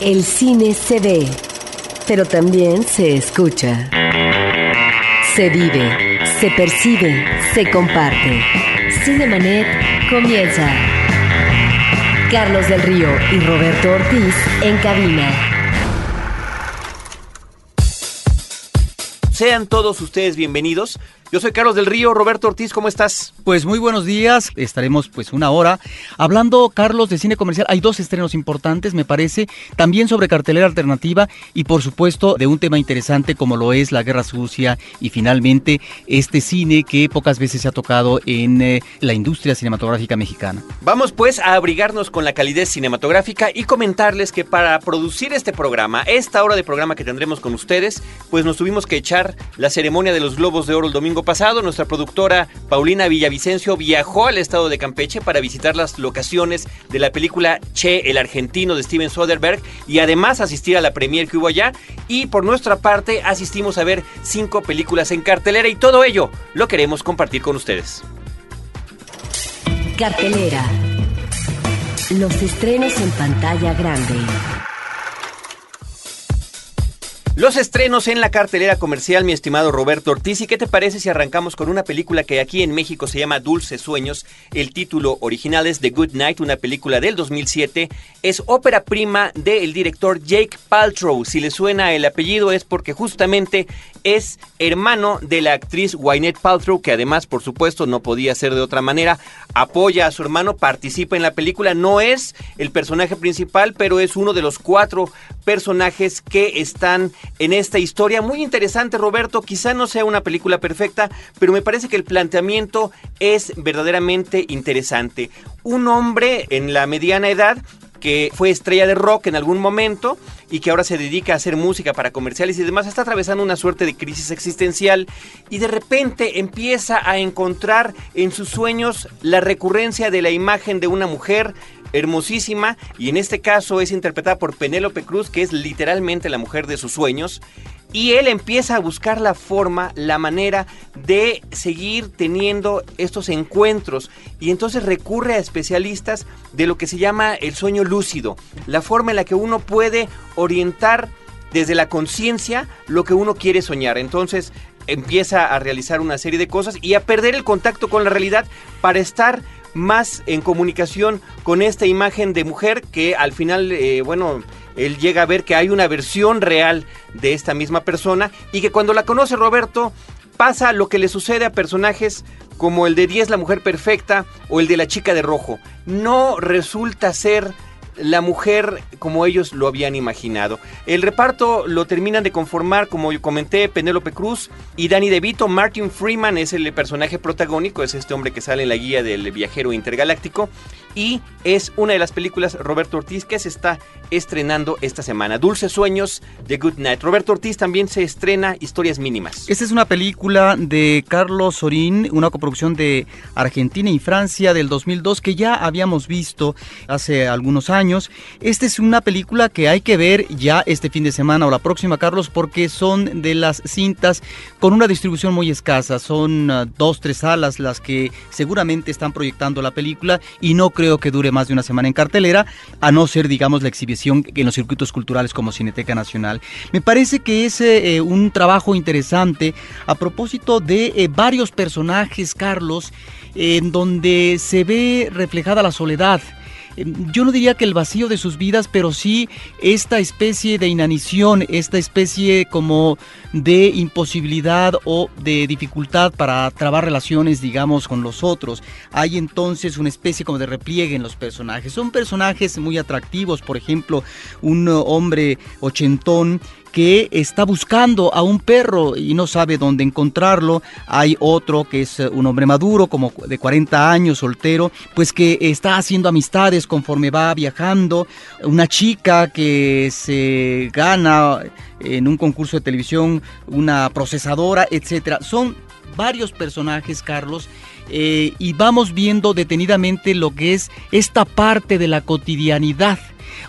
El cine se ve, pero también se escucha. Se vive, se percibe, se comparte. Cinemanet comienza. Carlos del Río y Roberto Ortiz en cabina. Sean todos ustedes bienvenidos yo soy Carlos del Río, Roberto Ortiz, ¿cómo estás? Pues muy buenos días, estaremos pues una hora hablando, Carlos, de cine comercial. Hay dos estrenos importantes, me parece, también sobre cartelera alternativa y por supuesto de un tema interesante como lo es la guerra sucia y finalmente este cine que pocas veces se ha tocado en eh, la industria cinematográfica mexicana. Vamos pues a abrigarnos con la calidez cinematográfica y comentarles que para producir este programa, esta hora de programa que tendremos con ustedes, pues nos tuvimos que echar la ceremonia de los Globos de Oro el domingo pasado, nuestra productora Paulina Villavicencio viajó al estado de Campeche para visitar las locaciones de la película Che, el argentino de Steven Soderbergh y además asistir a la premier que hubo allá. Y por nuestra parte asistimos a ver cinco películas en cartelera y todo ello lo queremos compartir con ustedes. Cartelera. Los estrenos en pantalla grande. Los estrenos en la cartelera comercial, mi estimado Roberto Ortiz. ¿Y qué te parece si arrancamos con una película que aquí en México se llama Dulces Sueños? El título original es The Good Night, una película del 2007. Es ópera prima del director Jake Paltrow. Si le suena el apellido es porque justamente es hermano de la actriz Wynette Paltrow, que además, por supuesto, no podía ser de otra manera. Apoya a su hermano, participa en la película. No es el personaje principal, pero es uno de los cuatro personajes que están en esta historia. Muy interesante, Roberto. Quizá no sea una película perfecta, pero me parece que el planteamiento es verdaderamente interesante. Un hombre en la mediana edad que fue estrella de rock en algún momento y que ahora se dedica a hacer música para comerciales y demás, está atravesando una suerte de crisis existencial y de repente empieza a encontrar en sus sueños la recurrencia de la imagen de una mujer hermosísima y en este caso es interpretada por Penélope Cruz, que es literalmente la mujer de sus sueños. Y él empieza a buscar la forma, la manera de seguir teniendo estos encuentros. Y entonces recurre a especialistas de lo que se llama el sueño lúcido. La forma en la que uno puede orientar desde la conciencia lo que uno quiere soñar. Entonces empieza a realizar una serie de cosas y a perder el contacto con la realidad para estar más en comunicación con esta imagen de mujer que al final, eh, bueno, él llega a ver que hay una versión real de esta misma persona y que cuando la conoce Roberto pasa lo que le sucede a personajes como el de 10 la mujer perfecta o el de la chica de rojo. No resulta ser la mujer como ellos lo habían imaginado. El reparto lo terminan de conformar, como yo comenté, Penélope Cruz y Danny DeVito. Martin Freeman es el personaje protagónico, es este hombre que sale en la guía del viajero intergaláctico. Y es una de las películas Roberto Ortiz que se está estrenando esta semana. Dulces Sueños de Good Night. Roberto Ortiz también se estrena Historias Mínimas. Esta es una película de Carlos Sorín, una coproducción de Argentina y Francia del 2002 que ya habíamos visto hace algunos años esta es una película que hay que ver ya este fin de semana o la próxima, Carlos, porque son de las cintas con una distribución muy escasa. Son uh, dos, tres salas las que seguramente están proyectando la película y no creo que dure más de una semana en cartelera, a no ser, digamos, la exhibición en los circuitos culturales como Cineteca Nacional. Me parece que es eh, un trabajo interesante a propósito de eh, varios personajes, Carlos, en donde se ve reflejada la soledad Em, yo no diría que el vacío de sus vidas, pero sí esta especie de inanición, esta especie como de imposibilidad o de dificultad para trabar relaciones, digamos, con los otros. Hay entonces una especie como de repliegue en los personajes. Son personajes muy atractivos, por ejemplo, un hombre ochentón que está buscando a un perro y no sabe dónde encontrarlo. Hay otro que es eh, un hombre maduro, como de 40 años, soltero, pues que está haciendo amistades conforme va viajando. Una chica que se gana en un concurso de televisión una procesadora, etcétera. Son varios personajes, Carlos, eh, y vamos viendo detenidamente lo que es esta parte de la cotidianidad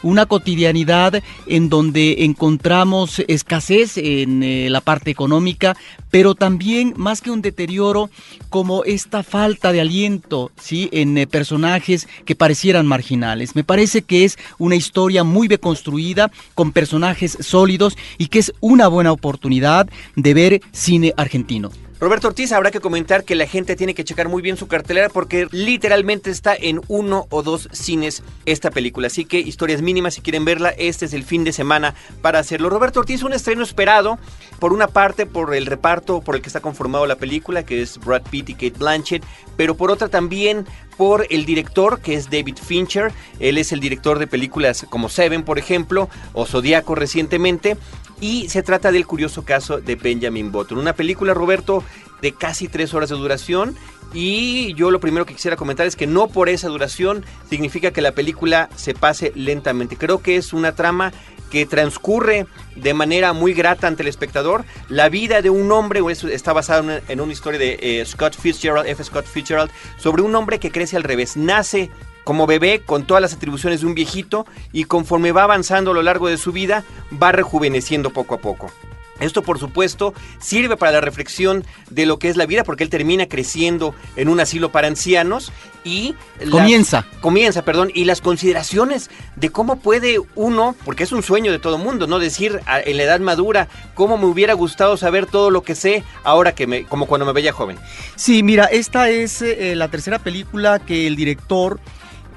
una cotidianidad en donde encontramos escasez en eh, la parte económica, pero también más que un deterioro como esta falta de aliento, ¿sí? En eh, personajes que parecieran marginales. Me parece que es una historia muy bien construida, con personajes sólidos y que es una buena oportunidad de ver cine argentino. Roberto Ortiz, habrá que comentar que la gente tiene que checar muy bien su cartelera porque literalmente está en uno o dos cines esta película. Así que historias mínimas, si quieren verla, este es el fin de semana para hacerlo. Roberto Ortiz, un estreno esperado, por una parte por el reparto por el que está conformado la película, que es Brad Pitt y Kate Blanchett, pero por otra también por el director, que es David Fincher. Él es el director de películas como Seven, por ejemplo, o Zodíaco recientemente. Y se trata del curioso caso de Benjamin Button. Una película, Roberto, de casi tres horas de duración. Y yo lo primero que quisiera comentar es que no por esa duración significa que la película se pase lentamente. Creo que es una trama que transcurre de manera muy grata ante el espectador. La vida de un hombre, está basada en una historia de eh, Scott Fitzgerald, F. Scott Fitzgerald, sobre un hombre que crece al revés. Nace como bebé con todas las atribuciones de un viejito y conforme va avanzando a lo largo de su vida va rejuveneciendo poco a poco. Esto, por supuesto, sirve para la reflexión de lo que es la vida, porque él termina creciendo en un asilo para ancianos y comienza, comienza, perdón, y las consideraciones de cómo puede uno, porque es un sueño de todo mundo, no decir en la edad madura cómo me hubiera gustado saber todo lo que sé ahora que me, como cuando me veía joven. Sí, mira, esta es eh, la tercera película que el director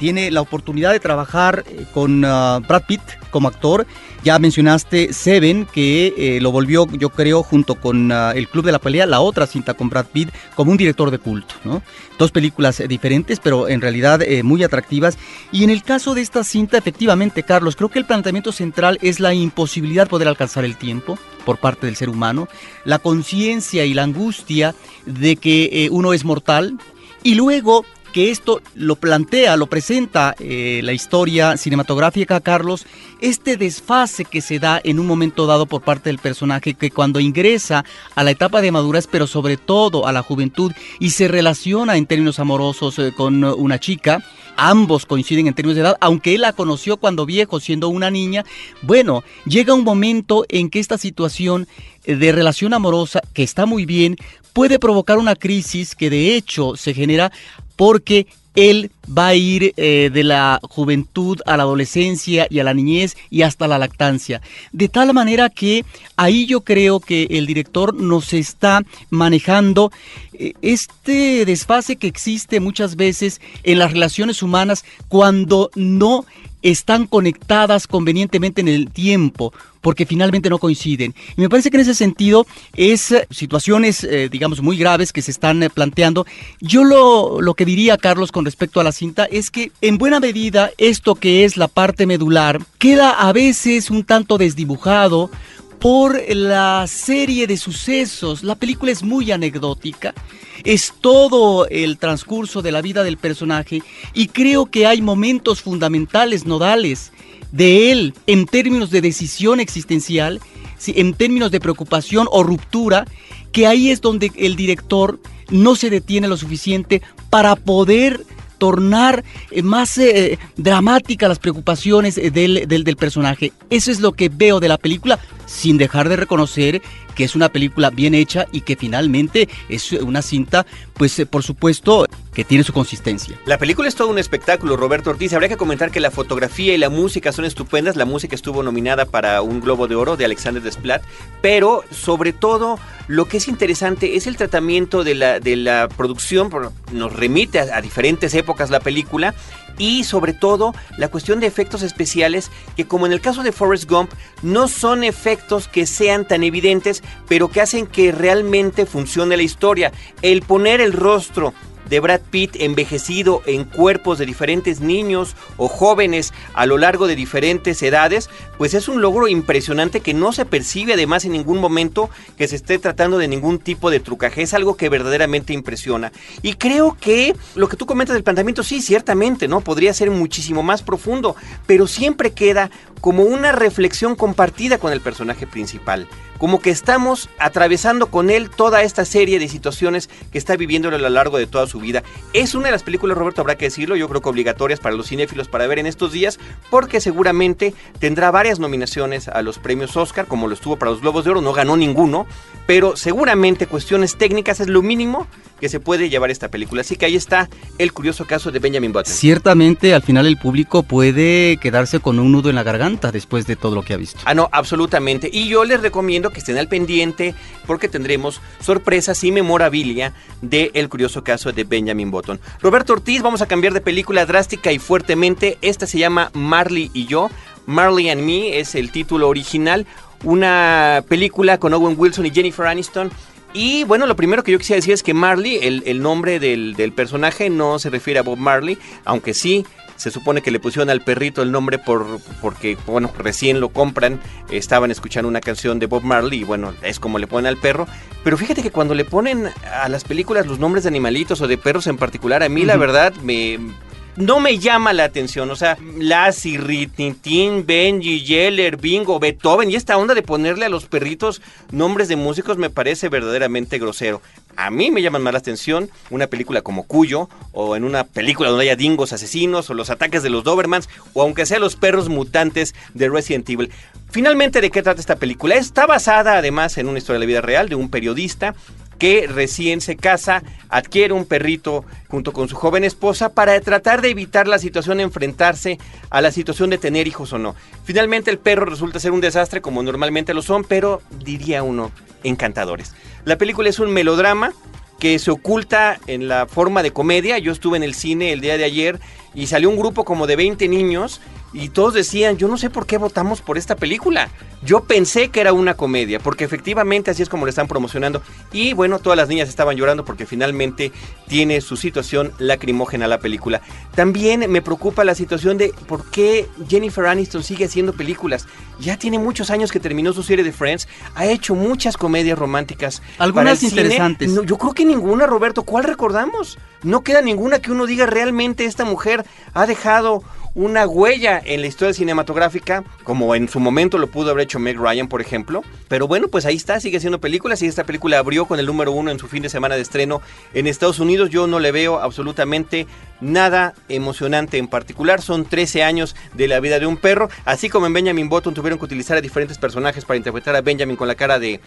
tiene la oportunidad de trabajar eh, con ah, Brad Pitt como actor. Ya mencionaste Seven, que eh, lo volvió, yo creo, junto con ah, El Club de la Pelea, la otra cinta con Brad Pitt, como un director de culto. ¿no? Dos películas eh, diferentes, pero en realidad muy atractivas. Y en el caso de esta cinta, efectivamente, Carlos, creo que el planteamiento central es la imposibilidad de poder alcanzar el tiempo por parte del ser humano, la conciencia y la angustia de que uno es mortal, y luego que esto lo plantea, lo presenta eh, la historia cinematográfica, Carlos, este desfase que se da en un momento dado por parte del personaje que cuando ingresa a la etapa de madurez, pero sobre todo a la juventud y se relaciona en términos amorosos eh, con una chica, ambos coinciden en términos de edad, aunque él la conoció cuando viejo, siendo una niña, bueno, llega un momento en que esta situación de relación amorosa, que está muy bien, puede provocar una crisis que de hecho se genera porque él va a ir eh, de la juventud a la adolescencia y a la niñez y hasta la lactancia. De tal manera que ahí yo creo que el director nos está manejando eh, este desfase que existe muchas veces en las relaciones humanas cuando no están conectadas convenientemente en el tiempo, porque finalmente no coinciden. Y me parece que en ese sentido es eh, situaciones, eh, digamos, muy graves que se están eh, planteando. Yo lo, lo que diría, Carlos, con respecto a la cinta, es que en buena medida esto que es la parte medular queda a veces un tanto desdibujado por la serie de sucesos. La película es muy anecdótica es todo el transcurso de la vida del personaje y creo que hay momentos fundamentales, nodales, de él en términos de decisión existencial, en términos de preocupación o ruptura, que ahí es donde el director no se detiene lo suficiente para poder tornar eh, más eh, dramática las preocupaciones eh, del, del, personaje. Eso es lo que veo de la película, sin dejar de reconocer que es una película bien hecha y que finalmente es una cinta, pues eh, por supuesto, que tiene su consistencia. La película es todo un espectáculo, Roberto Ortiz. Habría que comentar que la fotografía y la música son estupendas. La música estuvo nominada para un Globo de Oro de Alexander Desplat, pero sobre todo lo que es interesante es el tratamiento de la, de la producción, nos remite a, a diferentes épocas la película y sobre todo la cuestión de efectos especiales que como en el caso de Forrest Gump no son efectos que sean tan evidentes pero que hacen que realmente funcione la historia. El poner el rostro de Brad Pitt envejecido en cuerpos de diferentes niños o jóvenes a lo largo de diferentes edades, pues es un logro impresionante que no se percibe además en ningún momento que se esté tratando de ningún tipo de trucaje. Es algo que verdaderamente impresiona. Y creo que lo que tú comentas del planteamiento, sí, ciertamente, ¿no? Podría ser muchísimo más profundo, pero siempre queda como una reflexión compartida con el personaje principal como que estamos atravesando con él toda esta serie de situaciones que está viviendo a lo largo de toda su vida. Es una de las películas, Roberto, habrá que decirlo, yo creo que obligatorias para los cinéfilos para ver en estos días, porque seguramente tendrá varias nominaciones a los premios Oscar, como lo estuvo para los Globos de Oro, no ganó ninguno, pero seguramente cuestiones técnicas es lo mínimo que se puede llevar esta película. Así que ahí está el curioso caso de Benjamin Button. Ciertamente, al final el público puede quedarse con un nudo en la garganta después de todo lo que ha visto. Ah, no, absolutamente. Y yo les recomiendo que estén al pendiente porque tendremos sorpresas y memorabilia de El curioso caso de Benjamin Button. Roberto Ortiz, vamos a cambiar de película drástica y fuertemente. Esta se llama Marley y yo. Marley and Me es el título original. Una película con Owen Wilson y Jennifer Aniston y bueno, lo primero que yo quisiera decir es que Marley, el, nombre del, personaje no se refiere a Bob Marley, aunque sí se supone que le pusieron al perrito el nombre por porque bueno recién lo compran estaban escuchando una canción de Bob Marley y bueno es como le ponen al perro. Pero fíjate que cuando le ponen a las películas los nombres de animalitos o de perros en particular a mí la verdad me no me llama la atención. O sea, Lassie, Ritintín, Benji, Yeller, Bingo, Beethoven y esta onda de ponerle a los perritos nombres de músicos me parece verdaderamente grosero. A mí me llaman más la atención una película como Cuyo, o en una película donde haya dingos asesinos, o los ataques de los Dobermans, o aunque sea los perros mutantes de Resident Evil. Finalmente, ¿de qué trata esta película? Está basada además en una historia de la vida real de un periodista que recién se casa, adquiere un perrito junto con su joven esposa para tratar de evitar la situación enfrentarse a la situación de tener hijos o no. Finalmente el perro resulta ser un desastre como normalmente lo son, pero diría uno, encantadores. La película es un melodrama que se oculta en la forma de comedia. Yo estuve en el cine el día de ayer y salió un grupo como de 20 niños y todos decían, yo no sé por qué votamos por esta película. Yo pensé que era una comedia, porque efectivamente así es como le están promocionando. Y bueno, todas las niñas estaban llorando porque finalmente tiene su situación lacrimógena la película. También me preocupa la situación de por qué Jennifer Aniston sigue haciendo películas. Ya tiene muchos años que terminó su serie de Friends, ha hecho muchas comedias románticas. Algunas interesantes. yo creo que ninguna, Roberto. ¿Cuál recordamos? No queda ninguna que uno diga realmente esta mujer ha dejado una huella en la historia cinematográfica, como en su momento lo pudo haber hecho Meg Ryan, por ejemplo. Pero bueno, pues ahí está, sigue haciendo películas y esta película abrió con el número uno en su fin de semana de estreno en Estados Unidos. Yo no le veo absolutamente nada emocionante en particular. Son 13 años de la vida de un perro. Así como en Benjamin Button tuvieron que utilizar a diferentes personajes para interpretar a Benjamin con la cara de,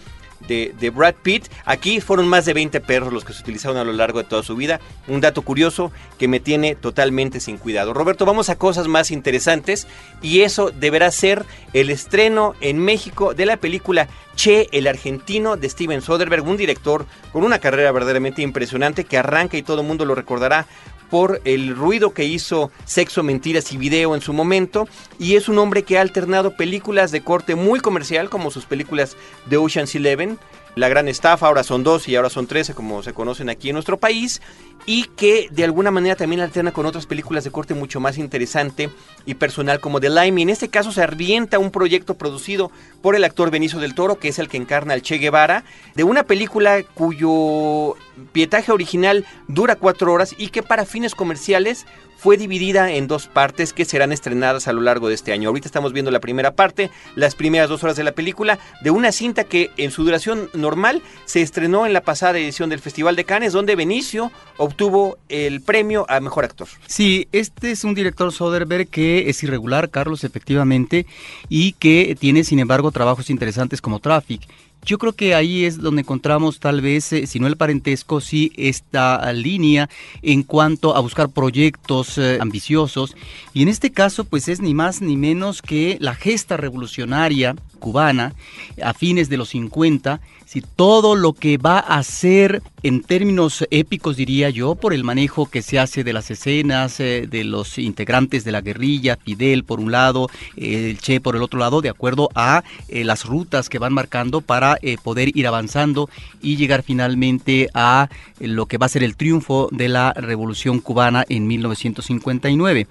de, Brad Pitt. Aquí fueron más de 20 perros los que se utilizaron a lo largo de toda su vida. Un dato curioso que me tiene totalmente sin cuidado. Roberto, vamos a cosas más interesantes y eso deberá ser el estreno en México de la película Che, el argentino de Steven Soderbergh, un director con una carrera verdaderamente impresionante que arranca y todo el mundo lo recordará por el ruido que hizo Sexo, Mentiras y Video en su momento. Y es un hombre que ha alternado películas de corte muy comercial, como sus películas de Ocean's Eleven, La Gran Estafa, ahora son dos y ahora son 13, como se conocen aquí en nuestro país, y que de alguna manera también alterna con otras películas de corte mucho más interesante y personal como The Lime. En este caso se arbienta un proyecto producido por el actor Benicio del Toro, que es el que encarna al Che Guevara, de una película cuyo pietaje original dura cuatro horas y que para fines comerciales fue dividida en dos partes que serán estrenadas a lo largo de este año. Ahorita estamos viendo la primera parte, las primeras dos horas de la película, de una cinta que en su duración normal se estrenó en la pasada edición del Festival de Cannes, donde Benicio obtuvo el premio a Mejor Actor. Sí, este es un director Soderbergh que es irregular, Carlos, efectivamente, y que tiene, sin embargo, trabajos interesantes como Traffic. Yo creo que ahí es donde encontramos tal vez, eh, si no el parentesco, sí esta línea en cuanto a buscar proyectos eh, ambiciosos. Y en este caso, pues es ni más ni menos que la gesta revolucionaria cubana a fines de los 50, si todo lo que va a hacer en términos épicos, diría yo, por el manejo que se hace de las escenas, eh, de los integrantes de la guerrilla, Fidel por un lado, el Che por el otro lado, de acuerdo a eh, las rutas que van marcando para eh, poder ir avanzando y llegar finalmente a lo que va a ser el triunfo de la Revolución cubana en 1959.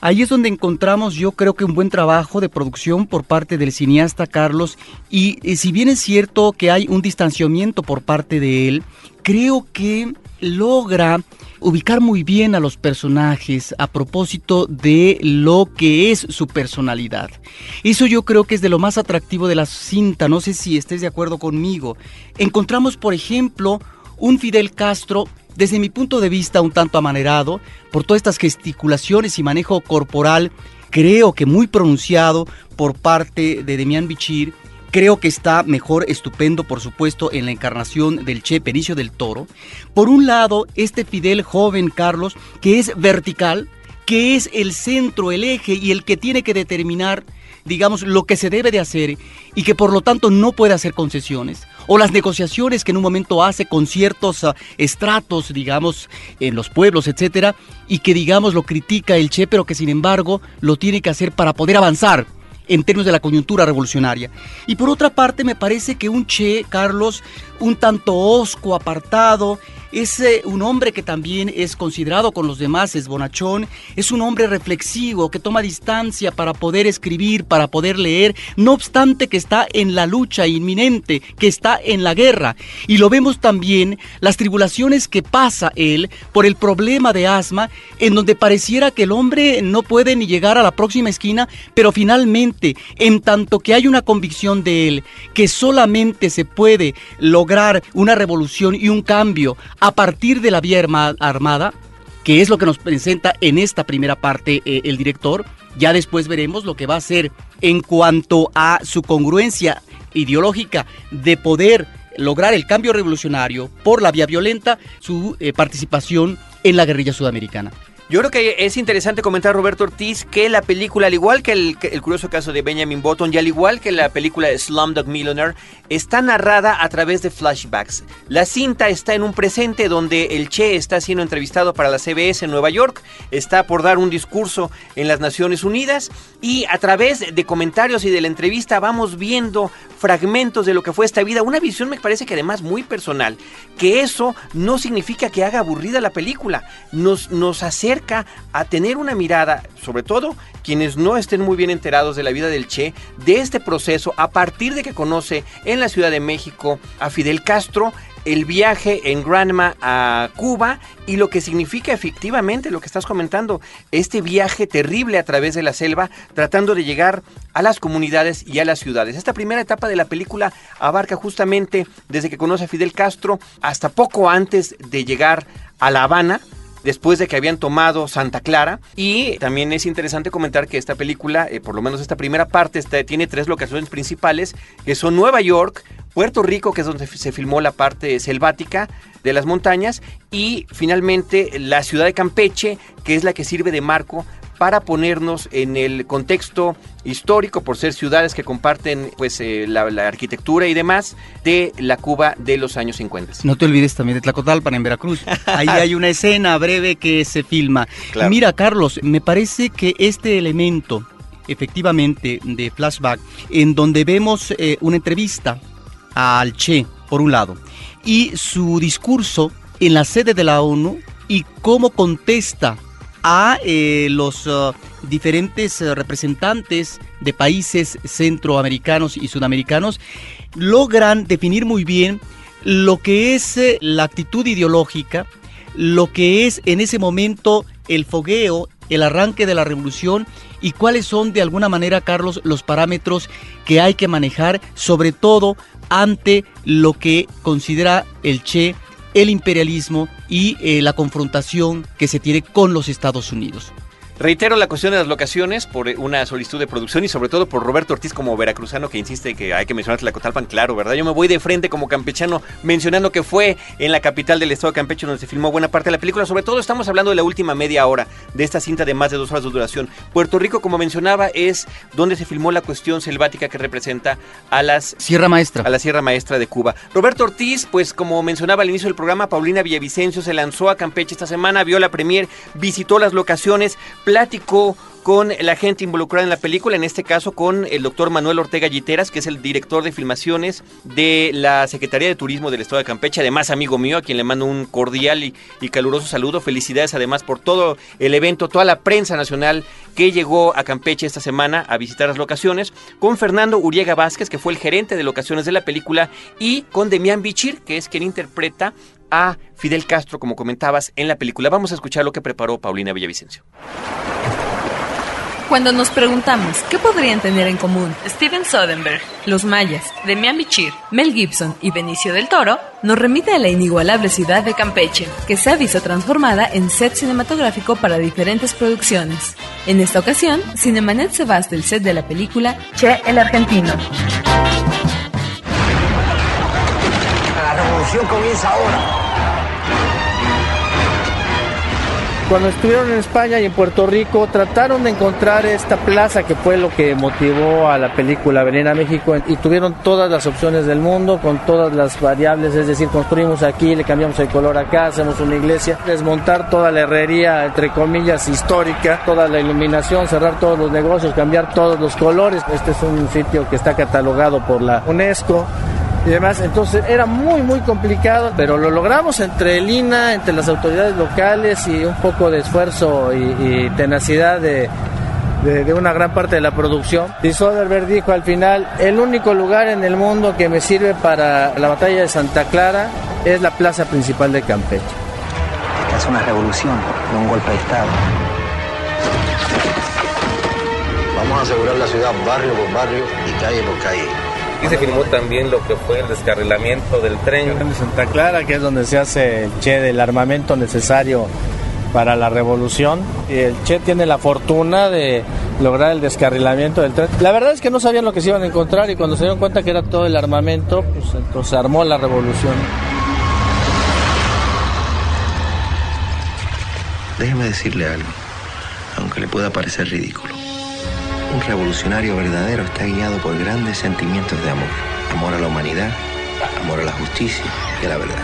Ahí es donde encontramos yo creo que un buen trabajo de producción por parte del cineasta Carlos y, si bien es cierto que hay un distanciamiento por parte de él, creo que logra ubicar muy bien a los personajes a propósito de lo que es su personalidad. Eso yo creo que es de lo más atractivo de la cinta, no sé si estés de acuerdo conmigo. Encontramos, por ejemplo, un Fidel Castro desde mi punto de vista un tanto amanerado, por todas estas gesticulaciones y manejo corporal, creo que muy pronunciado por parte de Demián Bichir, Creo que está mejor, estupendo, por supuesto, en la encarnación del Che Pericio del Toro. Por un lado, este Fidel joven Carlos, que es vertical, que es el centro, el eje y el que tiene que determinar, digamos, lo que se debe de hacer y que por lo tanto no puede hacer concesiones. O las negociaciones que en un momento hace con ciertos ah, estratos, digamos, en los pueblos, etcétera, y que, digamos, lo critica el Che, pero que sin embargo lo tiene que hacer para poder avanzar en términos de la coyuntura revolucionaria. Y por otra parte, me parece que un Che, Carlos, un tanto osco, apartado, es eh, un hombre que también es considerado con los demás, es bonachón, es un hombre reflexivo que toma distancia para poder escribir, para poder leer, no obstante que está en la lucha inminente, que está en la guerra. Y lo vemos también las tribulaciones que pasa él por el problema de asma, en donde pareciera que el hombre no puede ni llegar a la próxima esquina, pero finalmente, en tanto que hay una convicción de él, que solamente se puede lograr una revolución y un cambio a partir de la vía armada, que es lo que nos presenta en esta primera parte eh, el director. Ya después veremos lo que va a hacer en cuanto a su congruencia ideológica de poder lograr el cambio revolucionario por la vía violenta, su eh, participación en la guerrilla sudamericana. Yo creo que es interesante comentar, Roberto Ortiz, que la película, al igual que el, curioso caso de Benjamin Button y al igual que la película Slumdog Millionaire, está narrada a través de flashbacks. La cinta está en un presente donde el Che está siendo entrevistado para la CBS en Nueva York, está por dar un discurso en las Naciones Unidas y a través de comentarios y de la entrevista vamos viendo fragmentos de lo que fue esta vida, una visión me parece que además muy personal, que eso no significa que haga aburrida la película, nos, nos acerca a tener una mirada, sobre todo quienes no estén muy bien enterados de la vida del Che, de este proceso a partir de que conoce en la Ciudad de México a Fidel Castro, el viaje en Granma a Cuba y lo que significa efectivamente lo que estás comentando, este viaje terrible a través de la selva tratando de llegar a las comunidades y a las ciudades. Esta primera etapa de la película abarca justamente desde que conoce a Fidel Castro hasta poco antes de llegar a La Habana, después de que habían tomado Santa Clara. Y también es interesante comentar que esta película, eh, por lo menos esta primera parte, tiene tres locaciones principales, que son Nueva York, Puerto Rico, que es donde se filmó la parte selvática de las montañas, y finalmente la ciudad de Campeche, que es la que sirve de marco para ponernos en el contexto histórico por ser ciudades que comparten pues eh, la, arquitectura y demás de la Cuba de los años 50. No te olvides también de Tlacotalpan en Veracruz. Ahí hay una escena breve que se filma. Mira, Carlos, me parece que este elemento efectivamente de flashback en donde vemos eh, una entrevista al Che por un lado y su discurso en la sede de la ONU y cómo contesta a eh, los uh, diferentes uh, representantes de países centroamericanos y sudamericanos, logran definir muy bien lo que es eh, la actitud ideológica, lo que es en ese momento el fogueo, el arranque de la revolución y cuáles son de alguna manera, Carlos, los parámetros que hay que manejar, sobre todo ante lo que considera el Che el imperialismo y eh, la confrontación que se tiene con los Estados Unidos. Reitero la cuestión de las locaciones por una solicitud de producción y sobre todo por Roberto Ortiz como veracruzano que insiste que hay que mencionar Tlacotalpan, claro, ¿verdad? Yo me voy de frente como campechano mencionando que fue en la capital del estado de Campeche donde se filmó buena parte de la película. Sobre todo estamos hablando de la última media hora de esta cinta de más de dos horas de duración. Puerto Rico, como mencionaba, es donde se filmó la cuestión selvática que representa a las... Sierra Maestra. A la Sierra Maestra de Cuba. Roberto Ortiz, pues como mencionaba al inicio del programa, Paulina Villavicencio se lanzó a Campeche esta semana, vio la premier, visitó las locaciones, platicó con la gente involucrada en la película, en este caso con el doctor Manuel Ortega Giteras, que es el director de filmaciones de la Secretaría de Turismo del Estado de Campeche, además amigo mío, a quien le mando un cordial y, caluroso saludo. Felicidades además por todo el evento, toda la prensa nacional que llegó a Campeche esta semana a visitar las locaciones, con Fernando Uriega Vázquez, que fue el gerente de locaciones de la película, y con Demián Bichir, que es quien interpreta a Fidel Castro, como comentabas, en la película. Vamos a escuchar lo que preparó Paulina Villavicencio. Cuando nos preguntamos qué podrían tener en común Steven Soderbergh, los mayas, Demian Bichir, Mel Gibson y Benicio del Toro, nos remite a la inigualable ciudad de Campeche, que se ha visto transformada en set cinematográfico para diferentes producciones. En esta ocasión, Cinemanet se va hasta el set de la película Che el Argentino. Comienza ahora. Cuando estuvieron en España y en Puerto Rico, trataron de encontrar esta plaza que fue lo que motivó a la película venir a México y tuvieron todas las opciones del mundo con todas las variables, es decir, construimos aquí, le cambiamos el color acá, hacemos una iglesia, desmontar toda la herrería, entre comillas, histórica, toda la iluminación, cerrar todos los negocios, cambiar todos los colores. Este es un sitio que está catalogado por la UNESCO y demás. Entonces era muy, muy complicado, pero lo logramos entre el INA, entre las autoridades locales y un poco de esfuerzo y, tenacidad de, de, una gran parte de la producción. Y Soderbergh dijo al final, el único lugar en el mundo que me sirve para la batalla de Santa Clara es la plaza principal de Campeche. Esta es una revolución, no un golpe de Estado. Vamos a asegurar la ciudad barrio por barrio y calle por calle Aquí se filmó también lo que fue el descarrilamiento del tren. En Santa Clara, que es donde se hace el Che del armamento necesario para la revolución. Y el Che tiene la fortuna de lograr el descarrilamiento del tren. La verdad es que no sabían lo que se iban a encontrar y cuando se dieron cuenta que era todo el armamento, pues entonces se armó la revolución. Déjeme decirle algo, aunque le pueda parecer ridículo. Un revolucionario verdadero está guiado por grandes sentimientos de amor. Amor a la humanidad, amor a la justicia y a la verdad.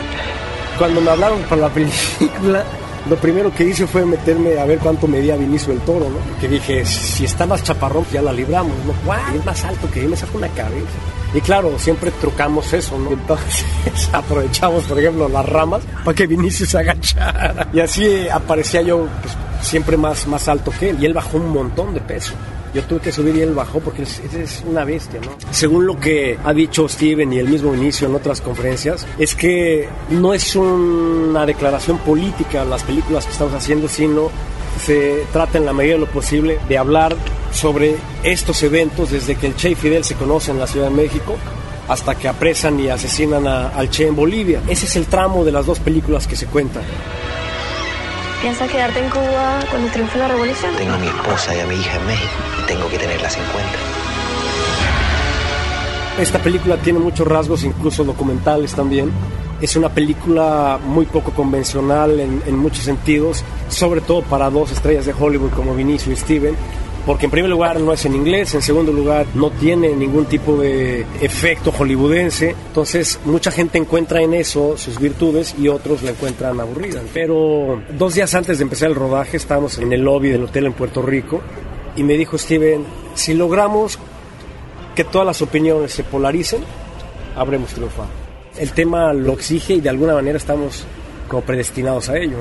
Cuando me hablaron para la película, lo primero que hice fue meterme a ver cuánto medía Vinicio el Toro, ¿no? Que dije, si está más chaparrón, ya la libramos, ¿no? ¡Guau! Es más alto que yo, me saco una cabeza. Y claro, siempre trucamos eso, ¿no? Entonces aprovechamos, por ejemplo, las ramas para que Vinicio se agachara. Y así aparecía yo pues, siempre más, más alto que él. Y él bajó un montón de peso. Yo tuve que subir y él bajó porque es, es una bestia, ¿no? Según lo que ha dicho Steven y el mismo inicio en otras conferencias, es que no es una declaración política las películas que estamos haciendo, sino se trata en la medida de lo posible de hablar sobre estos eventos desde que el Che y Fidel se conocen en la Ciudad de México hasta que apresan y asesinan al Che en Bolivia. Ese es el tramo de las dos películas que se cuentan. ¿Piensas quedarte en Cuba cuando triunfe la revolución? Tengo a mi esposa y a mi hija en México y tengo que tenerlas en cuenta. Esta película tiene muchos rasgos, incluso documentales también. Es una película muy poco convencional en, en muchos sentidos, sobre todo para dos estrellas de Hollywood como Vinicio y Steven porque en primer lugar no es en inglés, en segundo lugar no tiene ningún tipo de efecto hollywoodense, entonces mucha gente encuentra en eso sus virtudes y otros la encuentran aburrida. Pero dos días antes de empezar el rodaje estábamos en el lobby del hotel en Puerto Rico y me dijo Steven, si logramos que todas las opiniones se polaricen, habremos triunfado. El tema lo exige y de alguna manera estamos como predestinados a ello.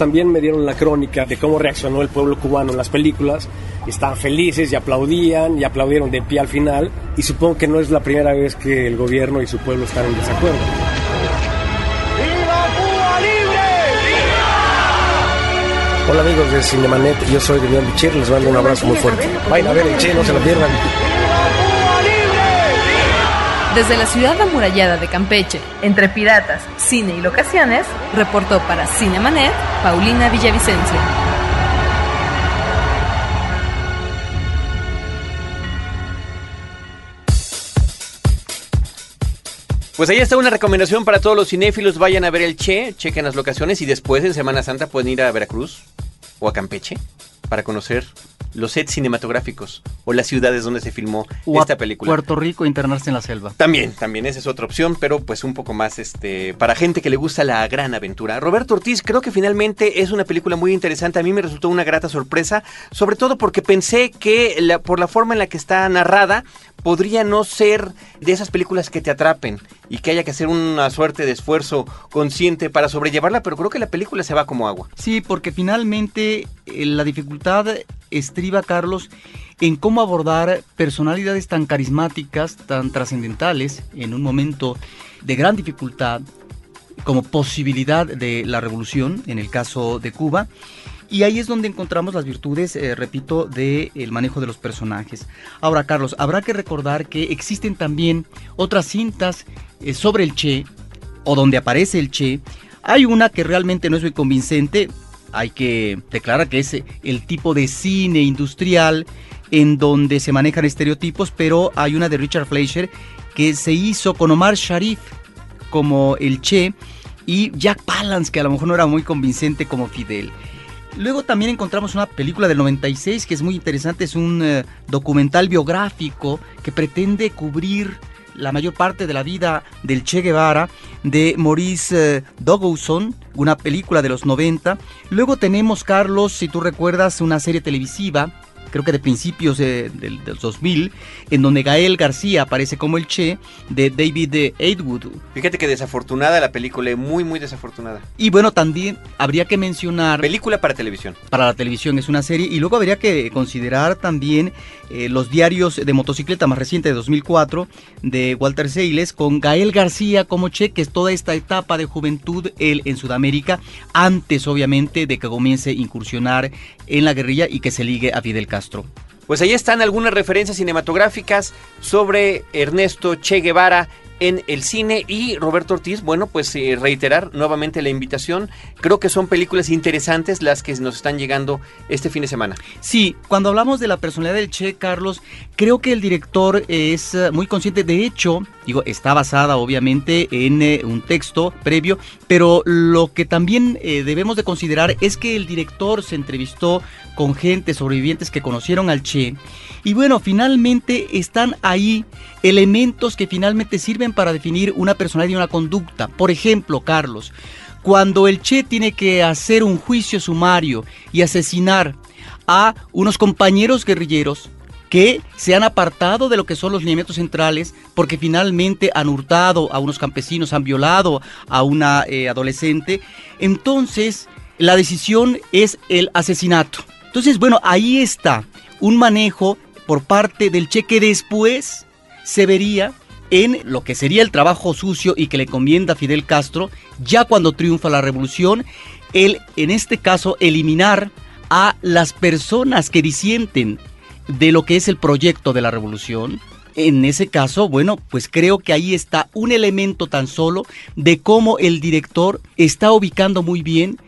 También me dieron la crónica de cómo reaccionó el pueblo cubano en las películas estaban felices y aplaudían y aplaudieron de pie al final y supongo que no es la primera vez que el gobierno y su pueblo están en desacuerdo. ¡Viva Cuba libre! Hola amigos de Cinemanet, yo soy Demian Bichir, les mando un abrazo muy fuerte. Vayan a ver el Che, no se lo pierdan. Desde la ciudad amurallada de Campeche, entre piratas, cine y locaciones, reportó para Cinemanet Paulina Villavicencia. Pues ahí está una recomendación para todos los cinéfilos. Vayan a ver el Che, chequen las locaciones y después en Semana Santa pueden ir a Veracruz o a Campeche para conocer los sets cinematográficos o las ciudades donde se filmó esta película. Puerto Rico, internarse en la selva. También, también esa es otra opción, pero pues un poco más este para gente que le gusta la gran aventura. Roberto Ortiz, creo que finalmente es una película muy interesante. A mí me resultó una grata sorpresa, sobre todo porque pensé que por la forma en la que está narrada podría no ser de esas películas que te atrapen y que haya que hacer una suerte de esfuerzo consciente para sobrellevarla, pero creo que la película se va como agua. Sí, porque finalmente eh, la dificultad estriba, Carlos, en cómo abordar personalidades tan carismáticas, tan trascendentales, en un momento de gran dificultad, como posibilidad de la revolución, en el caso de Cuba, Y ahí es donde encontramos las virtudes, eh, repito, del el manejo de los personajes. Ahora, Carlos, habrá que recordar que existen también otras cintas eh, sobre el Che, o donde aparece el Che. Hay una que realmente no es muy convincente, hay que declarar que es el tipo de cine industrial en donde se manejan estereotipos, pero hay una de Richard Fleischer que se hizo con Omar Sharif como el Che y Jack Palance, que a lo mejor no era muy convincente como Fidel. Luego también encontramos una película del 96 que es muy interesante, es un eh, documental biográfico que pretende cubrir la mayor parte de la vida del Che Guevara de Maurice eh, una película de los 90. Luego tenemos, Carlos, si tú recuerdas, una serie televisiva creo que de principios del, 2000, en donde Gael García aparece como el Che de David Atwood. Fíjate que desafortunada la película, muy, muy desafortunada. Y bueno, también habría que mencionar... Película para televisión. Para la televisión es una serie. Y luego habría que considerar también eh, los diarios de motocicleta más reciente de 2004 de Walter Seiles con Gael García como Che, que es toda esta etapa de juventud él en Sudamérica, antes obviamente de que comience a incursionar en la guerrilla y que se ligue a Fidel Castro. Pues ahí están algunas referencias cinematográficas sobre Ernesto Che Guevara en el cine y Roberto Ortiz, bueno, pues eh, reiterar nuevamente la invitación. Creo que son películas interesantes las que nos están llegando este fin de semana. Sí, cuando hablamos de la personalidad del Che, Carlos, creo que el director es eh, muy consciente. De hecho, digo, está basada obviamente en eh, un texto previo, pero lo que también debemos de considerar es que el director se entrevistó con gente sobrevivientes que conocieron al Che y bueno, finalmente están ahí elementos que finalmente sirven para definir una personalidad y una conducta. Por ejemplo, Carlos, cuando el Che tiene que hacer un juicio sumario y asesinar a unos compañeros guerrilleros, que se han apartado de lo que son los lineamientos centrales porque finalmente han hurtado a unos campesinos, han violado a una eh, adolescente. Entonces, la decisión es el asesinato. Entonces, bueno, ahí está un manejo por parte del cheque después se vería en lo que sería el trabajo sucio y que le conviene a Fidel Castro, ya cuando triunfa la revolución, el, en este caso, eliminar a las personas que disienten de lo que es el proyecto de la revolución. En ese caso, bueno, pues creo que ahí está un elemento tan solo de cómo el director está ubicando muy bien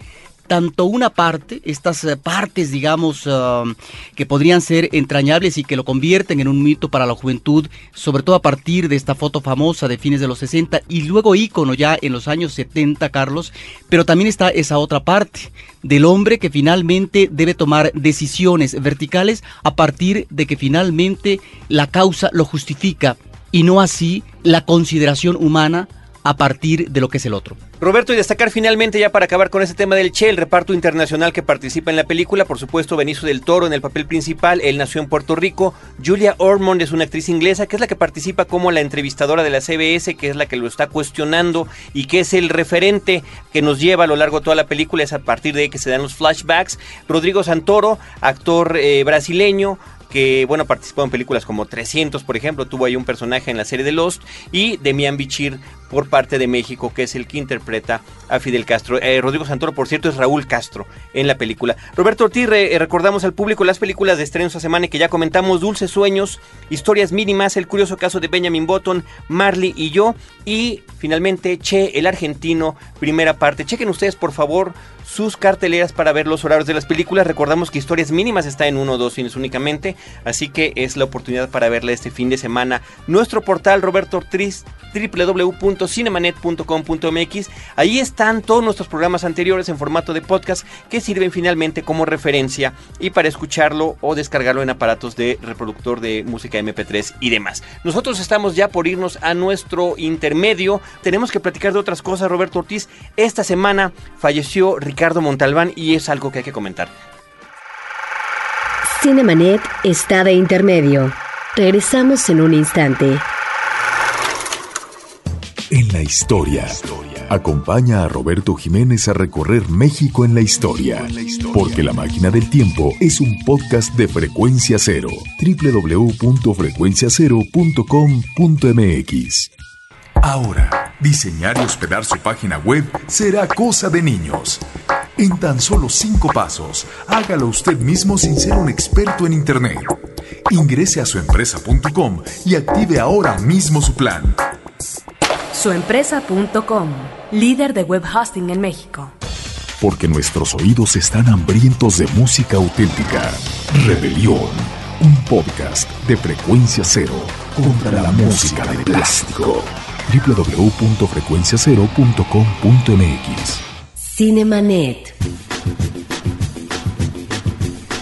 tanto una parte, estas eh, partes, digamos, um, que podrían ser entrañables y que lo convierten en un mito para la juventud, sobre todo a partir de esta foto famosa de fines de los 60 y luego ícono ya en los años 70, Carlos, pero también está esa otra parte del hombre que finalmente debe tomar decisiones verticales a partir de que finalmente la causa lo justifica y no así la consideración humana a partir de lo que es el otro. Roberto, y destacar finalmente ya para acabar con este tema del Che, el reparto internacional que participa en la película, por supuesto Benicio del Toro en el papel principal, él nació en Puerto Rico, Julia Ormond es una actriz inglesa que es la que participa como la entrevistadora de la CBS, que es la que lo está cuestionando y que es el referente que nos lleva a lo largo de toda la película, es a partir de ahí que se dan los flashbacks, Rodrigo Santoro, actor eh, brasileño, que bueno participó en películas como 300 por ejemplo tuvo ahí un personaje en la serie de Lost y Demian Bichir por parte de México, que es el que interpreta a Fidel Castro. Eh, Rodrigo Santoro, por cierto, es Raúl Castro en la película. Roberto Ortiz, eh, recordamos al público las películas de estreno esta semana que ya comentamos, Dulces Sueños, Historias Mínimas, El Curioso Caso de Benjamin Button, Marley y yo, y finalmente Che, el argentino, primera parte. Chequen ustedes, por favor, sus carteleras para ver los horarios de las películas. Recordamos que Historias Mínimas está en uno o dos cines únicamente, así que es la oportunidad para verla este fin de semana. Nuestro portal, Roberto Ortiz, www.cinemanet.com.mx. Ahí están todos nuestros programas anteriores en formato de podcast que sirven finalmente como referencia y para escucharlo o descargarlo en aparatos de reproductor de música MP3 y demás. Nosotros estamos ya por irnos a nuestro intermedio. Tenemos que platicar de otras cosas, Roberto Ortiz. Esta semana falleció Ricardo Montalbán y es algo que hay que comentar. Cinemanet está de intermedio. Regresamos en un instante. En la historia. Acompaña a Roberto Jiménez a recorrer México en la historia. Porque La Máquina del Tiempo es un podcast de frecuencia cero. www.frecuenciacero.com.mx. Ahora, diseñar y hospedar su página web será cosa de niños. En tan solo cinco pasos, hágalo usted mismo sin ser un experto en Internet. Ingrese a suempresa.com y active ahora mismo su plan. Suempresa.com, líder de web hosting en México. Porque nuestros oídos están hambrientos de música auténtica. Rebelión, un podcast de frecuencia cero contra la música de plástico. www.frecuenciacero.com.mx Cinemanet.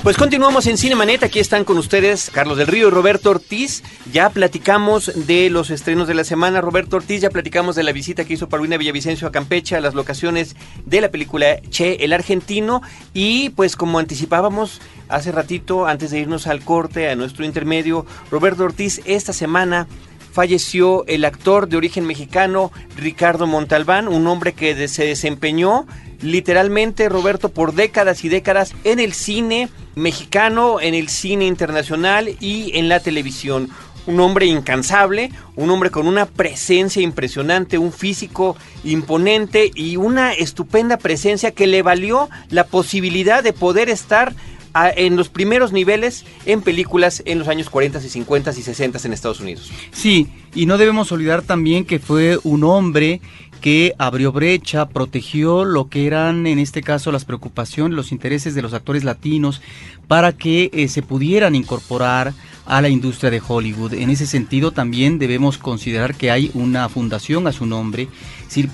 Pues continuamos en Cinemanet, aquí están con ustedes Carlos del Río y Roberto Ortiz. Ya platicamos de los estrenos de la semana, Roberto Ortiz, ya platicamos de la visita que hizo Paulina Villavicencio a Campeche, a las locaciones de la película Che, el argentino. Y pues como anticipábamos hace ratito, antes de irnos al corte, a nuestro intermedio, Roberto Ortiz, esta semana falleció el actor de origen mexicano Ricardo Montalbán, un hombre que se desempeñó literalmente, Roberto, por décadas y décadas en el cine mexicano, en el cine internacional y en la televisión. Un hombre incansable, un hombre con una presencia impresionante, un físico imponente y una estupenda presencia que le valió la posibilidad de poder estar en los primeros niveles en películas en los años 40 y 50 y 60 en Estados Unidos. Sí, y no debemos olvidar también que fue un hombre que abrió brecha, protegió lo que eran en este caso las preocupaciones, los intereses de los actores latinos para que eh, se pudieran incorporar a la industria de Hollywood. En ese sentido también debemos considerar que hay una fundación a su nombre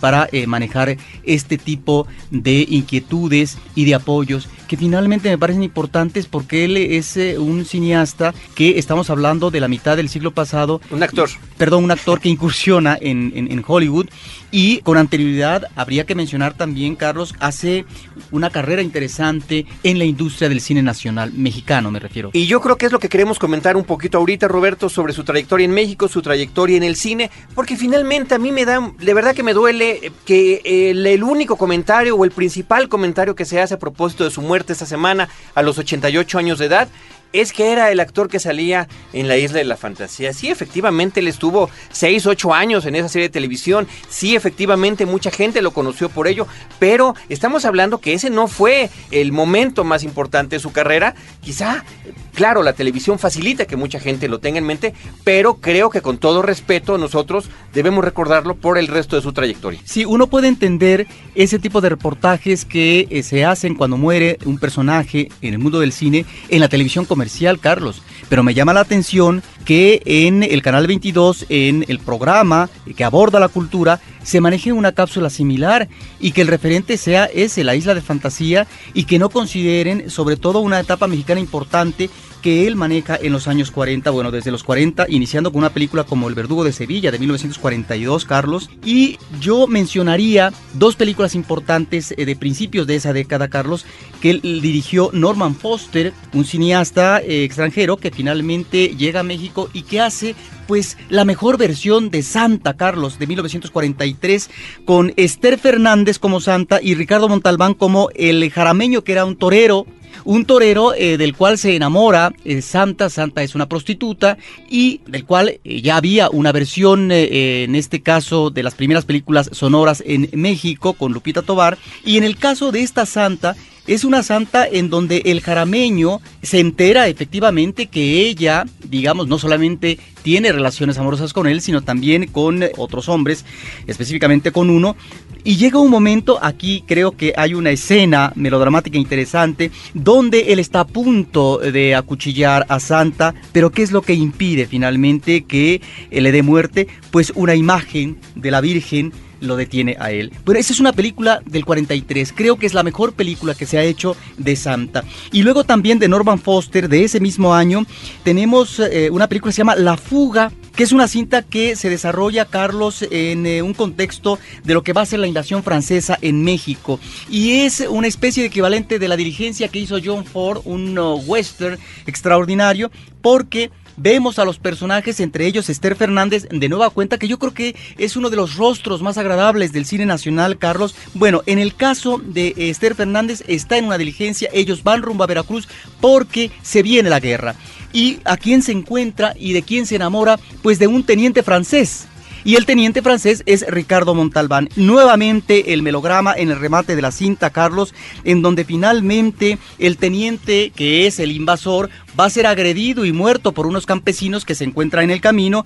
para eh, manejar este tipo de inquietudes y de apoyos que finalmente me parecen importantes porque él es eh, un cineasta que estamos hablando de la mitad del siglo pasado. Un actor. Perdón, un actor que incursiona en, en Hollywood y con anterioridad habría que mencionar también, Carlos, hace una carrera interesante en la industria del cine nacional, mexicano me refiero. Y yo creo que es lo que queremos comentar un poquito ahorita, Roberto, sobre su trayectoria en México, su trayectoria en el cine, porque finalmente a mí me da, de verdad que me duele que el, el único comentario o el principal comentario que se hace a propósito de su muerte esta semana a los 88 años de edad es que era el actor que salía en la Isla de la Fantasía. Sí, efectivamente, él estuvo 6, 8 años en esa serie de televisión. Sí, efectivamente, mucha gente lo conoció por ello. Pero estamos hablando que ese no fue el momento más importante de su carrera. Quizá, claro, la televisión facilita que mucha gente lo tenga en mente, pero creo que con todo respeto nosotros debemos recordarlo por el resto de su trayectoria. Sí, uno puede entender ese tipo de reportajes que eh, se hacen cuando muere un personaje en el mundo del cine en la televisión comercial, Carlos. Pero me llama la atención que en el Canal 22, en el programa que aborda la cultura, se maneje una cápsula similar y que el referente sea ese, la isla de fantasía, y que no consideren sobre todo una etapa mexicana importante que él maneja en los años 40, bueno, desde los 40, iniciando con una película como El Verdugo de Sevilla de 1942, Carlos. Y yo mencionaría dos películas importantes eh, de principios de esa década, Carlos, que dirigió Norman Foster, un cineasta eh, extranjero que finalmente llega a México y que hace pues la mejor versión de Santa Carlos de 1943 con Esther Fernández como Santa y Ricardo Montalbán como el jarameño que era un torero un torero eh, del cual se enamora eh, Santa, Santa es una prostituta y del cual eh, ya había una versión en este caso de las primeras películas sonoras en México con Lupita Tobar y en el caso de esta Santa es una santa en donde el jarameño se entera efectivamente que ella, digamos, no solamente tiene relaciones amorosas con él, sino también con otros hombres, específicamente con uno. Y llega un momento, aquí creo que hay una escena melodramática interesante, donde él está a punto de acuchillar a Santa, pero ¿qué es lo que impide finalmente que le dé muerte? Pues una imagen de la Virgen lo detiene a él. Bueno, esa es una película del 43. Creo que es la mejor película que se ha hecho de Santa. Y luego también de Norman Foster, de ese mismo año, tenemos eh, una película que se llama La Fuga que es una cinta que se desarrolla, Carlos, en eh, un contexto de lo que va a ser la invasión francesa en México. Y es una especie de equivalente de la dirigencia que hizo John Ford, un uh, western extraordinario, porque Vemos a los personajes, entre ellos Esther Fernández, de nueva cuenta, que yo creo que es uno de los rostros más agradables del cine nacional, Carlos. Bueno, en el caso de Esther Fernández, está en una diligencia, ellos van rumbo a Veracruz porque se viene la guerra. ¿Y a quién se encuentra y de quién se enamora? Pues de un teniente francés Y el teniente francés es Ricardo Montalbán. Nuevamente el melodrama en el remate de la cinta, Carlos, en donde finalmente el teniente, que es el invasor, va a ser agredido y muerto por unos campesinos que se encuentran en el camino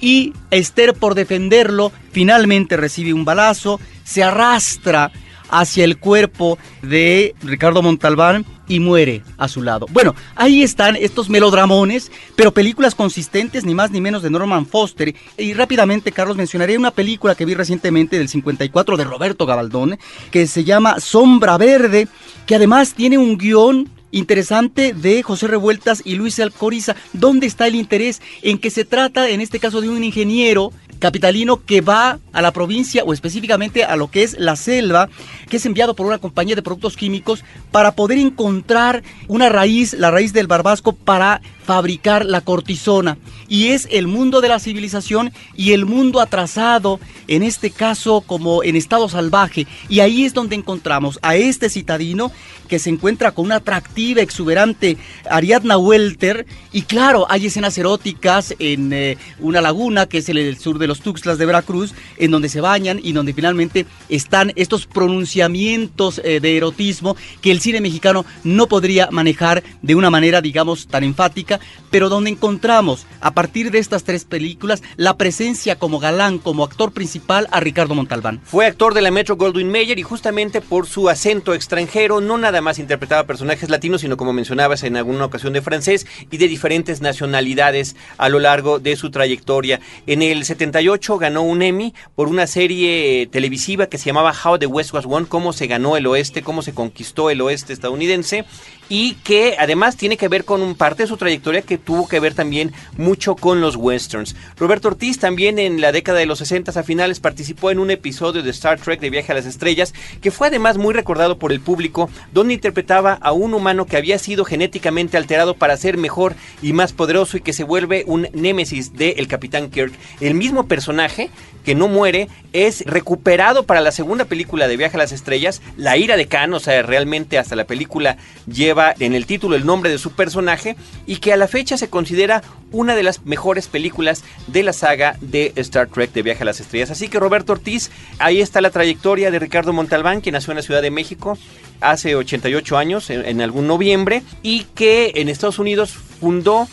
y Esther por defenderlo finalmente recibe un balazo, se arrastra hacia el cuerpo de Ricardo Montalbán y muere a su lado. Bueno, ahí están estos melodramones, pero películas consistentes, ni más ni menos de Norman Foster. Y rápidamente, Carlos, mencionaré una película que vi recientemente del 54 de Roberto Gabaldón, que se llama Sombra Verde, que además tiene un guion interesante de José Revueltas y Luis Alcoriza. ¿Dónde está el interés? En que se trata, en este caso, de un ingeniero capitalino que va a la provincia o específicamente a lo que es la selva, que es enviado por una compañía de productos químicos para poder encontrar una raíz, la raíz del barbasco, para fabricar la cortisona. Y es el mundo de la civilización y el mundo atrasado, en este caso como en estado salvaje. Y ahí es donde encontramos a este citadino que se encuentra con una atractiva, exuberante Ariadna Welter. Y claro, hay escenas eróticas en eh, una laguna que es el, sur de los Tuxtlas de Veracruz, en donde se bañan y donde finalmente están estos pronunciamientos eh, de erotismo que el cine mexicano no podría manejar de una manera, digamos, tan enfática, pero donde encontramos a partir de estas tres películas la presencia como galán, como actor principal a Ricardo Montalbán. Fue actor de la Metro Goldwyn Mayer y justamente por su acento extranjero no nada más interpretaba personajes latinos, sino como mencionabas en alguna ocasión de francés y de diferentes nacionalidades a lo largo de su trayectoria. En el 78 ganó un Emmy por una serie televisiva que se llamaba How the West Was Won, cómo se ganó el oeste, cómo se conquistó el oeste estadounidense y que además tiene que ver con un parte de su trayectoria que tuvo que ver también mucho con los westerns. Roberto Ortiz también en la década de los 60 a finales participó en un episodio de Star Trek de Viaje a las Estrellas que fue además muy recordado por el público donde interpretaba a un humano que había sido genéticamente alterado para ser mejor y más poderoso y que se vuelve un némesis del Capitán Kirk. El mismo personaje que no muere es recuperado para la segunda película de Viaje a las Estrellas, La ira de Khan, o sea, realmente hasta la película lleva en el título el nombre de su personaje y que a la fecha se considera una de las mejores películas de la saga de Star Trek de Viaje a las Estrellas. Así que Roberto Ortiz, ahí está la trayectoria de Ricardo Montalbán, que nació en la Ciudad de México hace 88 años, en, en algún noviembre, y que en Estados Unidos fundó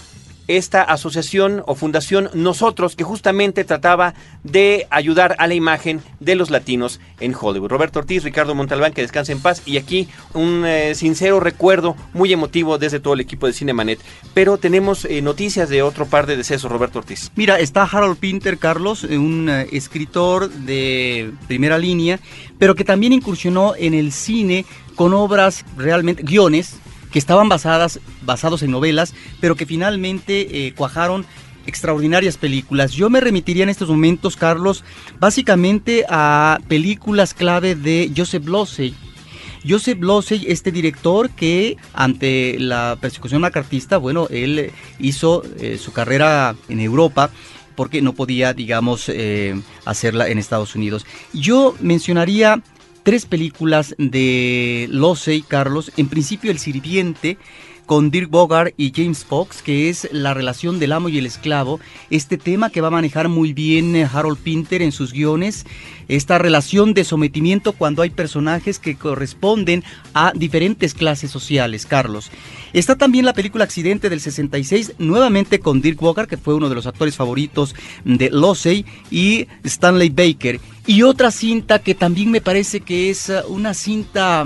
esta asociación o fundación Nosotros, que justamente trataba de ayudar a la imagen de los latinos en Hollywood. Roberto Ortiz, Ricardo Montalbán, que descanse en paz, y aquí un eh, sincero recuerdo muy emotivo desde todo el equipo de Cinemanet. Pero tenemos eh, noticias de otro par de decesos, Roberto Ortiz. Mira, está Harold Pinter, Carlos, eh, un escritor de primera línea, pero que también incursionó en el cine con obras realmente, guiones, que estaban basadas, basados en novelas, pero que finalmente eh, cuajaron extraordinarias películas. Yo me remitiría en estos momentos, Carlos, básicamente a películas clave de Joseph Losey. Joseph Losey, este director que ante la persecución macartista, bueno, él hizo eh, su carrera en Europa porque no podía, digamos, eh, hacerla en Estados Unidos. Yo mencionaría tres películas de Losey, Carlos. En principio, El Sirviente, con Dirk Bogart y James Fox, que es la relación del amo y el esclavo, este tema que va a manejar muy bien eh, Harold Pinter en sus guiones, esta relación de sometimiento cuando hay personajes que corresponden a diferentes clases sociales, Carlos. Está también la película Accidente del 66, nuevamente con Dirk Bogart, que fue uno de los actores favoritos de Losey, y Stanley Baker. Y otra cinta que también me parece que es eh, una cinta,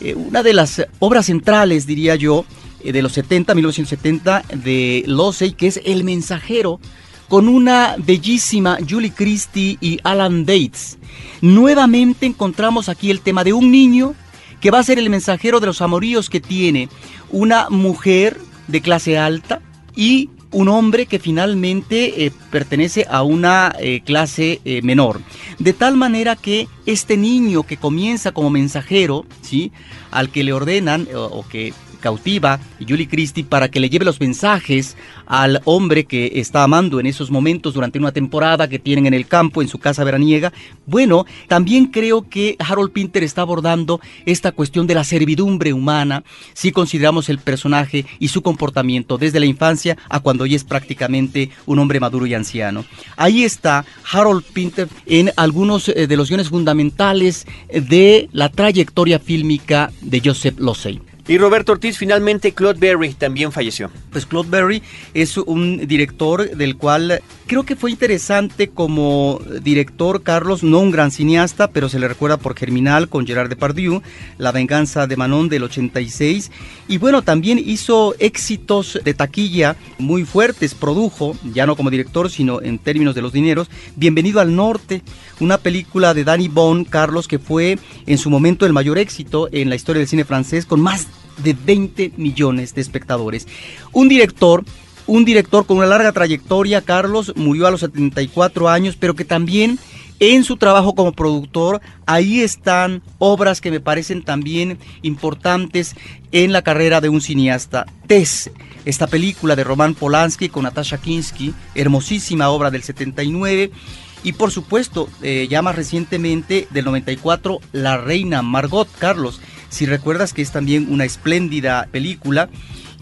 eh, una de las obras centrales, diría yo, de los 70, 1970, de Losey, que es El Mensajero, con una bellísima Julie Christie y Alan Bates. Nuevamente encontramos aquí el tema de un niño que va a ser el mensajero de los amoríos que tiene una mujer de clase alta y un hombre que finalmente eh, pertenece a una eh, clase menor. De tal manera que este niño que comienza como mensajero, ¿sí? al que le ordenan o, que cautiva Julie Christie para que le lleve los mensajes al hombre que está amando en esos momentos durante una temporada que tienen en el campo, en su casa veraniega. Bueno, también creo que Harold Pinter está abordando esta cuestión de la servidumbre humana si consideramos el personaje y su comportamiento desde la infancia a cuando ya es prácticamente un hombre maduro y anciano. Ahí está Harold Pinter en algunos eh, de los guiones fundamentales de la trayectoria fílmica de Joseph Losey. Y Roberto Ortiz, finalmente Claude Berry también falleció. Pues Claude Berry es un director del cual creo que fue interesante como director, Carlos, no un gran cineasta, pero se le recuerda por Germinal con Gerard Depardieu, La venganza de Manon del 86. Y bueno, también hizo éxitos de taquilla muy fuertes, produjo, ya no como director, sino en términos de los dineros, Bienvenido al Norte, una película de Danny Bone, Carlos, que fue en su momento el mayor éxito en la historia del cine francés, con más de 20 millones de espectadores. Un director un director con una larga trayectoria, Carlos, murió a los 74 años, pero que también en su trabajo como productor, ahí están obras que me parecen también importantes en la carrera de un cineasta. Tess, esta película de Roman Polanski con Natasha Kinski, hermosísima obra del 79. Y por supuesto, eh, ya más recientemente, del 94, La Reina Margot Carlos, si recuerdas que es también una espléndida película.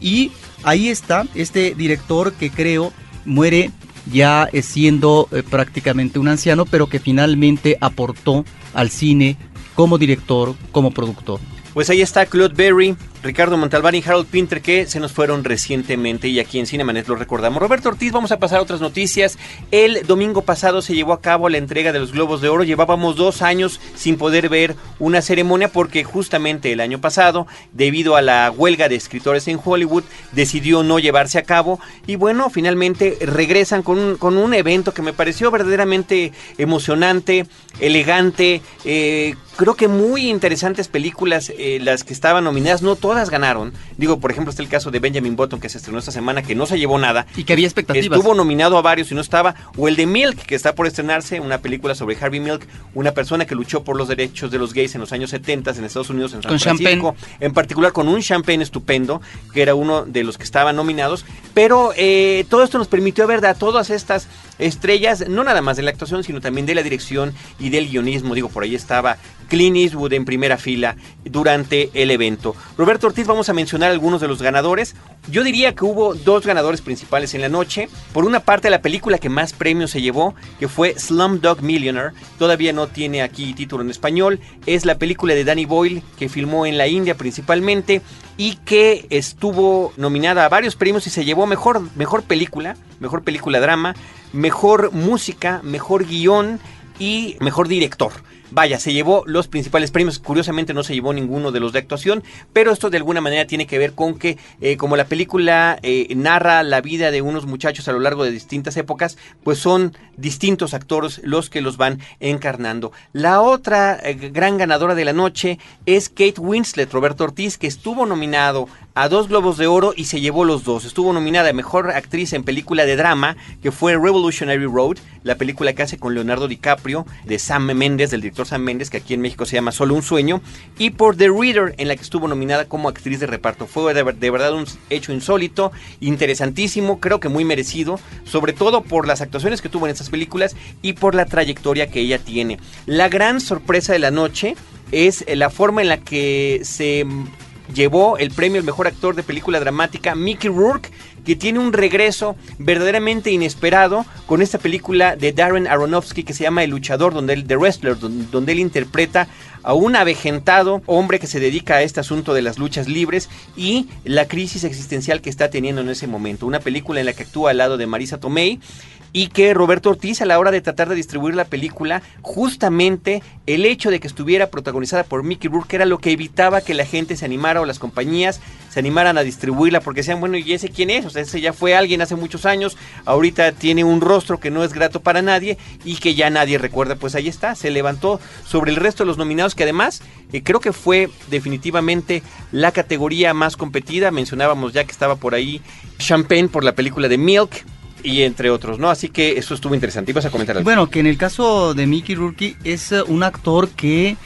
Y ahí está este director que creo muere ya siendo eh, prácticamente un anciano, pero que finalmente aportó al cine como director, como productor. Pues ahí está Claude Berry, Ricardo Montalbán y Harold Pinter que se nos fueron recientemente y aquí en Cinemanet lo recordamos. Roberto Ortiz, vamos a pasar a otras noticias. El domingo pasado se llevó a cabo la entrega de los Globos de Oro. Llevábamos dos años sin poder ver una ceremonia porque justamente el año pasado, debido a la huelga de escritores en Hollywood, decidió no llevarse a cabo. Y bueno, finalmente regresan con un, con un evento que me pareció verdaderamente emocionante, elegante, eh, creo que muy interesantes películas eh, las que estaban nominadas, no todas ganaron. Digo, por ejemplo, está el caso de Benjamin Button que se estrenó esta semana, que no se llevó nada. Y que había expectativas. Estuvo nominado a varios y no estaba. O el de Milk, que está por estrenarse, una película sobre Harvey Milk, una persona que luchó por los derechos de los gays en los años 70 en Estados Unidos, en San con Francisco. En particular con un champagne estupendo, que era uno de los que estaban nominados. Pero eh, todo esto nos permitió ver a todas estas estrellas, no nada más de la actuación, sino también de la dirección y del guionismo. Digo, por ahí estaba Clint Eastwood en primera fila durante el evento. Roberto Ortiz, vamos a mencionar algunos de los ganadores. Yo diría que hubo dos ganadores principales en la noche. Por una parte, la película que más premios se llevó, que fue Slumdog Millionaire. Todavía no tiene aquí título en español. Es la película de Danny Boyle, que filmó en la India principalmente y que estuvo nominada a varios premios y se llevó mejor, mejor película, mejor película drama, mejor música, mejor guion y mejor director. Vaya, se llevó los principales premios. Curiosamente no se llevó ninguno de los de actuación, pero esto de alguna manera tiene que ver con que, eh, como la película eh, narra la vida de unos muchachos a lo largo de distintas épocas, pues son distintos actores los que los van encarnando. La otra eh, gran ganadora de la noche es Kate Winslet, Roberto Ortiz, que estuvo nominado a dos Globos de Oro y se llevó los dos. Estuvo nominada a Mejor Actriz en Película de Drama, que fue Revolutionary Road, la película que hace con Leonardo DiCaprio, de Sam Mendes, del director Sam Mendes, que aquí en México se llama Solo un Sueño, y por The Reader, en la que estuvo nominada como actriz de reparto. Fue de, de verdad un hecho insólito, interesantísimo, creo que muy merecido, sobre todo por las actuaciones que tuvo en estas películas y por la trayectoria que ella tiene. La gran sorpresa de la noche es la forma en la que se llevó el premio al mejor actor de película dramática Mickey Rourke, que tiene un regreso verdaderamente inesperado con esta película de Darren Aronofsky que se llama El luchador, donde él, The Wrestler, donde, él interpreta a un avejentado hombre que se dedica a este asunto de las luchas libres y la crisis existencial que está teniendo en ese momento. Una película en la que actúa al lado de Marisa Tomei y que Roberto Ortiz a la hora de tratar de distribuir la película, justamente el hecho de que estuviera protagonizada por Mickey Rourke era lo que evitaba que la gente se animara o las compañías se animaran a distribuirla porque decían, bueno, ¿y ese quién es? O sea, ese ya fue alguien hace muchos años, ahorita tiene un rostro que no es grato para nadie y que ya nadie recuerda, pues ahí está, se levantó sobre el resto de los nominados que además eh, creo que fue definitivamente la categoría más competida, mencionábamos ya que estaba por ahí Champagne por la película de Milk, y entre otros, ¿no? Así que eso estuvo interesante. ¿Ibas a comentar algo? Bueno, que en el caso de Mickey Rourke es eh, un actor que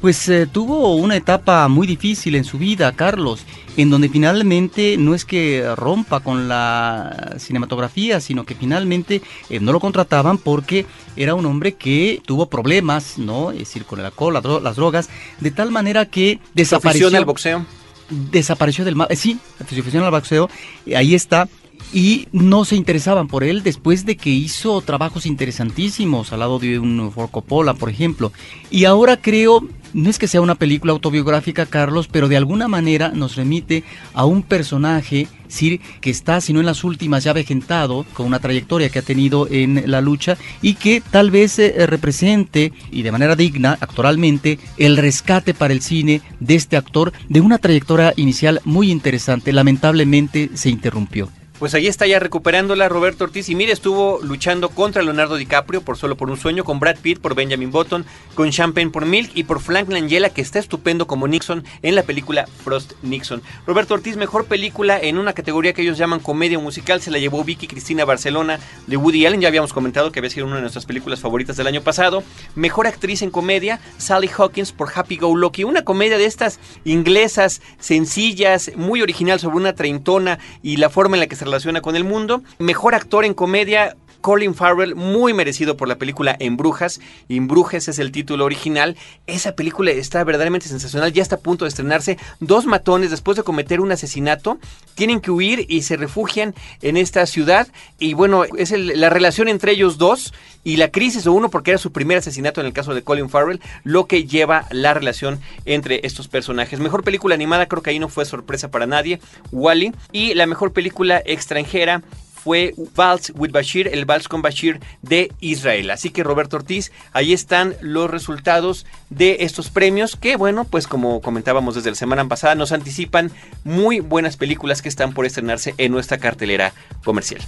Pues eh, tuvo una etapa muy difícil en su vida, Carlos, en donde finalmente no es que rompa con la cinematografía, sino que finalmente eh, no lo contrataban porque era un hombre que tuvo problemas, ¿no? Es decir, con el alcohol, las drogas, de tal manera que desapareció. al boxeo? Desapareció del mapa. Eh, sí, afición al boxeo, ahí está y no se interesaban por él después de que hizo trabajos interesantísimos al lado de un Forcopola, por ejemplo. Y ahora creo, no es que sea una película autobiográfica, Carlos, pero de alguna manera nos remite a un personaje, Sir, que está, si no en las últimas, ya vejentado, con una trayectoria que ha tenido en la lucha y que tal vez eh, represente, y de manera digna, actoralmente, el rescate para el cine de este actor de una trayectoria inicial muy interesante. Lamentablemente se interrumpió. Pues ahí está ya recuperándola Roberto Ortiz y mire, estuvo luchando contra Leonardo DiCaprio por Solo por un Sueño, con Brad Pitt por Benjamin Button, con Champagne por Milk y por Frank Langella que está estupendo como Nixon en la película Frost Nixon. Roberto Ortiz, mejor película en una categoría que ellos llaman comedia musical, se la llevó Vicky Cristina Barcelona de Woody Allen, ya habíamos comentado que había sido una de nuestras películas favoritas del año pasado. Mejor actriz en comedia, Sally Hawkins por Happy Go Lucky, una comedia de estas inglesas, sencillas, muy original sobre una treintona y la forma en la que se relaciona con el mundo. Mejor actor en comedia, Colin Farrell, muy merecido por la película En Brujas. En Brujas es el título original. Esa película está verdaderamente sensacional, ya está a punto de estrenarse. Dos matones, después de cometer un asesinato, tienen que huir y se refugian en esta ciudad. Y bueno, es la relación entre ellos dos y la crisis o uno, porque era su primer asesinato en el caso de Colin Farrell, lo que lleva la relación entre estos personajes. Mejor película animada, creo que ahí no fue sorpresa para nadie, Wally. Y la mejor película extranjera fue Vals with Bashir, el Vals con Bashir de Israel. Así que Roberto Ortiz, ahí están los resultados de estos premios que, bueno, pues como comentábamos desde la semana pasada, nos anticipan muy buenas películas que están por estrenarse en nuestra cartelera comercial.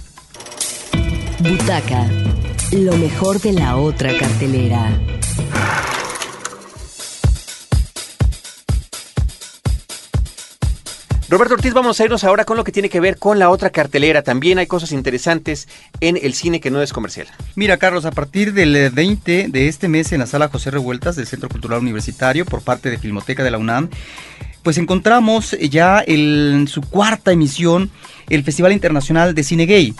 Butaca, lo mejor de la otra cartelera. Roberto Ortiz, vamos a irnos ahora con lo que tiene que ver con la otra cartelera. También hay cosas interesantes en el cine que no es comercial. Mira, Carlos, a partir del 20 de este mes en la sala José Revueltas del Centro Cultural Universitario por parte de Filmoteca de la UNAM, pues encontramos ya en su cuarta emisión el Festival Internacional de Cine Gay.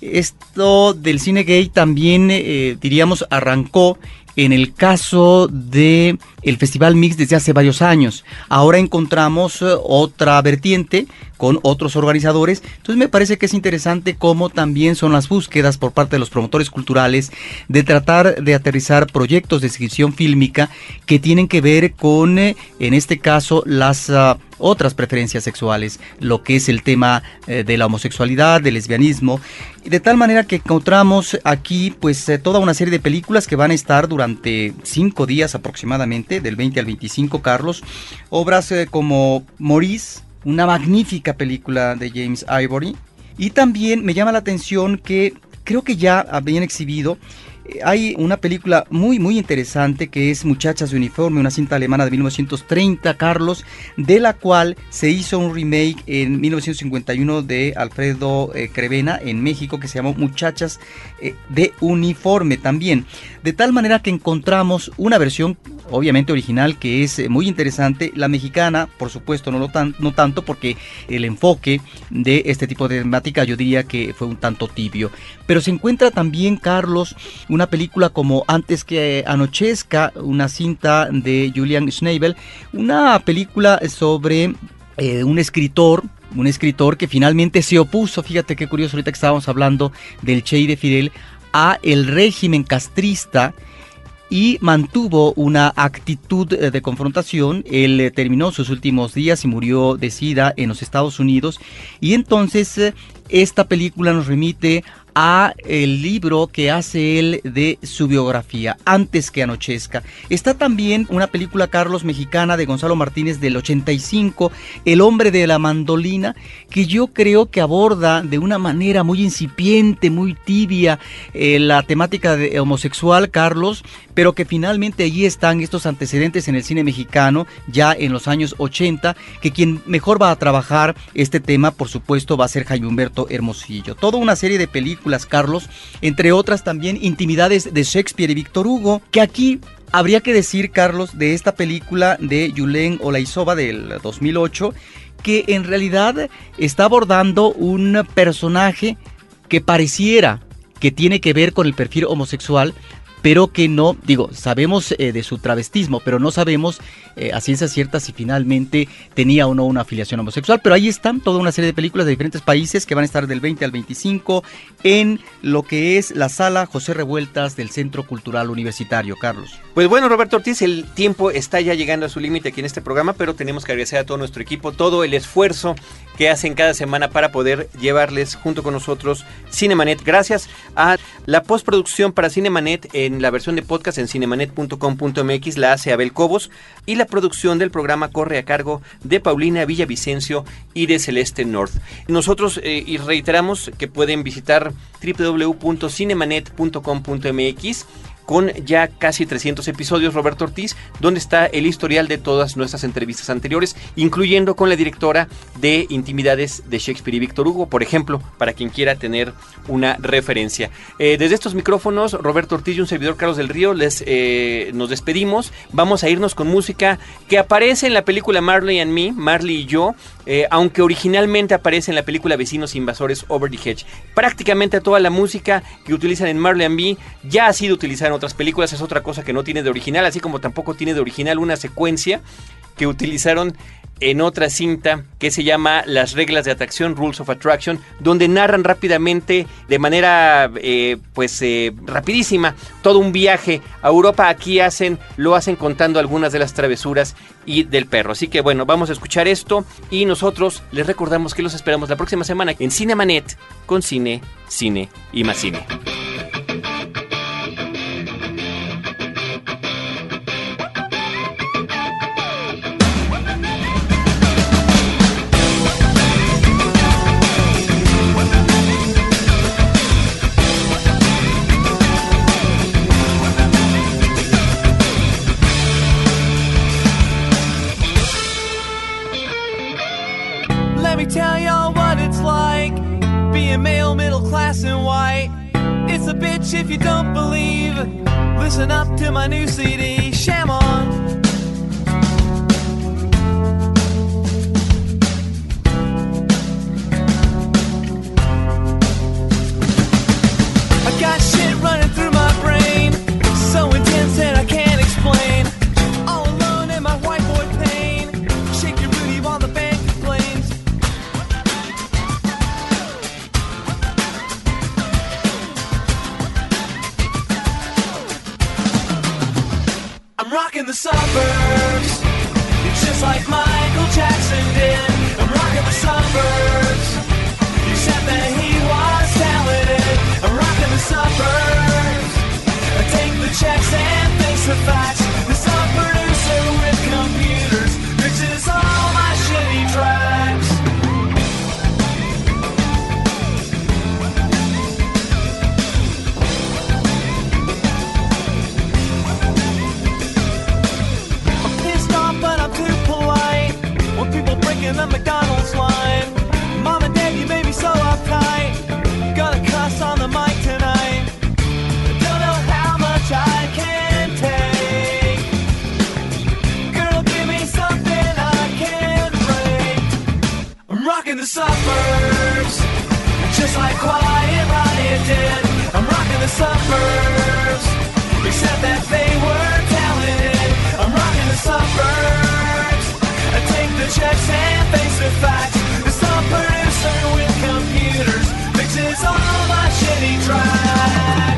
Esto del cine gay también, eh, diríamos, arrancó en el caso de el Festival Mix desde hace varios años. Ahora encontramos eh, otra vertiente con otros organizadores. Entonces me parece que es interesante cómo también son las búsquedas por parte de los promotores culturales de tratar de aterrizar proyectos de exhibición fílmica que tienen que ver con, eh, en este caso, las... Ah, otras preferencias sexuales, lo que es el tema eh, de la homosexualidad, del lesbianismo, de tal manera que encontramos aquí pues toda una serie de películas que van a estar durante cinco días aproximadamente, del 20 al 25, Carlos, obras como Maurice, una magnífica película de James Ivory. Y también me llama la atención que creo que ya habían exhibido eh, hay una película muy muy interesante que es Muchachas de Uniforme, una cinta alemana de 1930, Carlos, de la cual se hizo un remake en 1951 de Alfredo eh, Crevena en México que se llamó Muchachas eh, de Uniforme también. De tal manera que encontramos una versión obviamente original que es eh, muy interesante. La mexicana, por supuesto, no, lo tan, no tanto porque el enfoque de este tipo de temática yo diría que fue un tanto tibio. Pero se encuentra también, Carlos, una película como Antes que anochezca, una cinta de Julian Schnabel, una película sobre eh, un escritor un escritor que finalmente se opuso, fíjate qué curioso ahorita que estábamos hablando del Che de Fidel, a el régimen castrista y mantuvo una actitud eh, de confrontación. Él eh, terminó sus últimos días y murió de sida en los Estados Unidos y entonces eh, esta película nos remite el libro que hace él de su biografía, Antes que anochezca. Está también una película, Carlos, mexicana de Gonzalo Martínez del 85, El hombre de la mandolina, que yo creo que aborda de una manera muy incipiente, muy tibia, eh, la temática de homosexual, Carlos, pero que finalmente allí están estos antecedentes en el cine mexicano, ya en los años 80, que quien mejor va a trabajar este tema, por supuesto, va a ser Jaime Humberto Hermosillo. Toda una serie de películas Carlos, entre otras también Intimidades de Shakespeare y Víctor Hugo, que aquí Habría que decir, Carlos, de esta película de Yulen Olaizova del 2008, que en realidad está abordando un personaje que pareciera que tiene que ver con el perfil homosexual, pero que no, digo, sabemos eh, de su travestismo, pero no sabemos eh, a ciencia cierta si finalmente tenía o no una afiliación homosexual. Pero ahí están toda una serie de películas de diferentes países que van a estar del 20 al 25 en lo que es la sala José Revueltas del Centro Cultural Universitario, Carlos. Pues bueno, Roberto Ortiz, el tiempo está ya llegando a su límite aquí en este programa, pero tenemos que agradecer a todo nuestro equipo, todo el esfuerzo que hacen cada semana para poder llevarles junto con nosotros Cinemanet. Gracias a la postproducción para Cinemanet en la versión de podcast en cinemanet.com.mx la hace Abel Cobos y la producción del programa corre a cargo de Paulina Villavicencio y de Celeste North. Nosotros eh, y reiteramos que pueden visitar www.cinemanet.com.mx con ya casi 300 episodios, Roberto Ortiz, donde está el historial de todas nuestras entrevistas anteriores, incluyendo con la directora de Intimidades de Shakespeare y Víctor Hugo, por ejemplo, para quien quiera tener una referencia. Eh, desde estos micrófonos, Roberto Ortiz y un servidor Carlos del Río, les eh, nos despedimos. Vamos a irnos con música que aparece en la película Marley and Me, Marley y yo, eh, aunque originalmente aparece en la película Vecinos Invasores Over the Hedge. Prácticamente toda la música que utilizan en Marley and Me ya ha sido utilizada otras películas, es otra cosa que no tiene de original, así como tampoco tiene de original una secuencia que utilizaron en otra cinta que se llama Las reglas de atracción, Rules of Attraction, donde narran rápidamente, de manera eh, pues eh, rapidísima, todo un viaje a Europa. Aquí hacen, lo hacen contando algunas de las travesuras y del perro. Así que bueno, vamos a escuchar esto y nosotros les recordamos que los esperamos la próxima semana en Cinemanet con cine, cine y más cine. If you don't believe. Listen up to my new CD, Sham On. Suburbs, just like Quiet Riot did. I'm rocking the suburbs, except that they were talented. I'm rocking the suburbs. I take the checks and face the facts. The sub producer with computers mixes all my shitty tracks.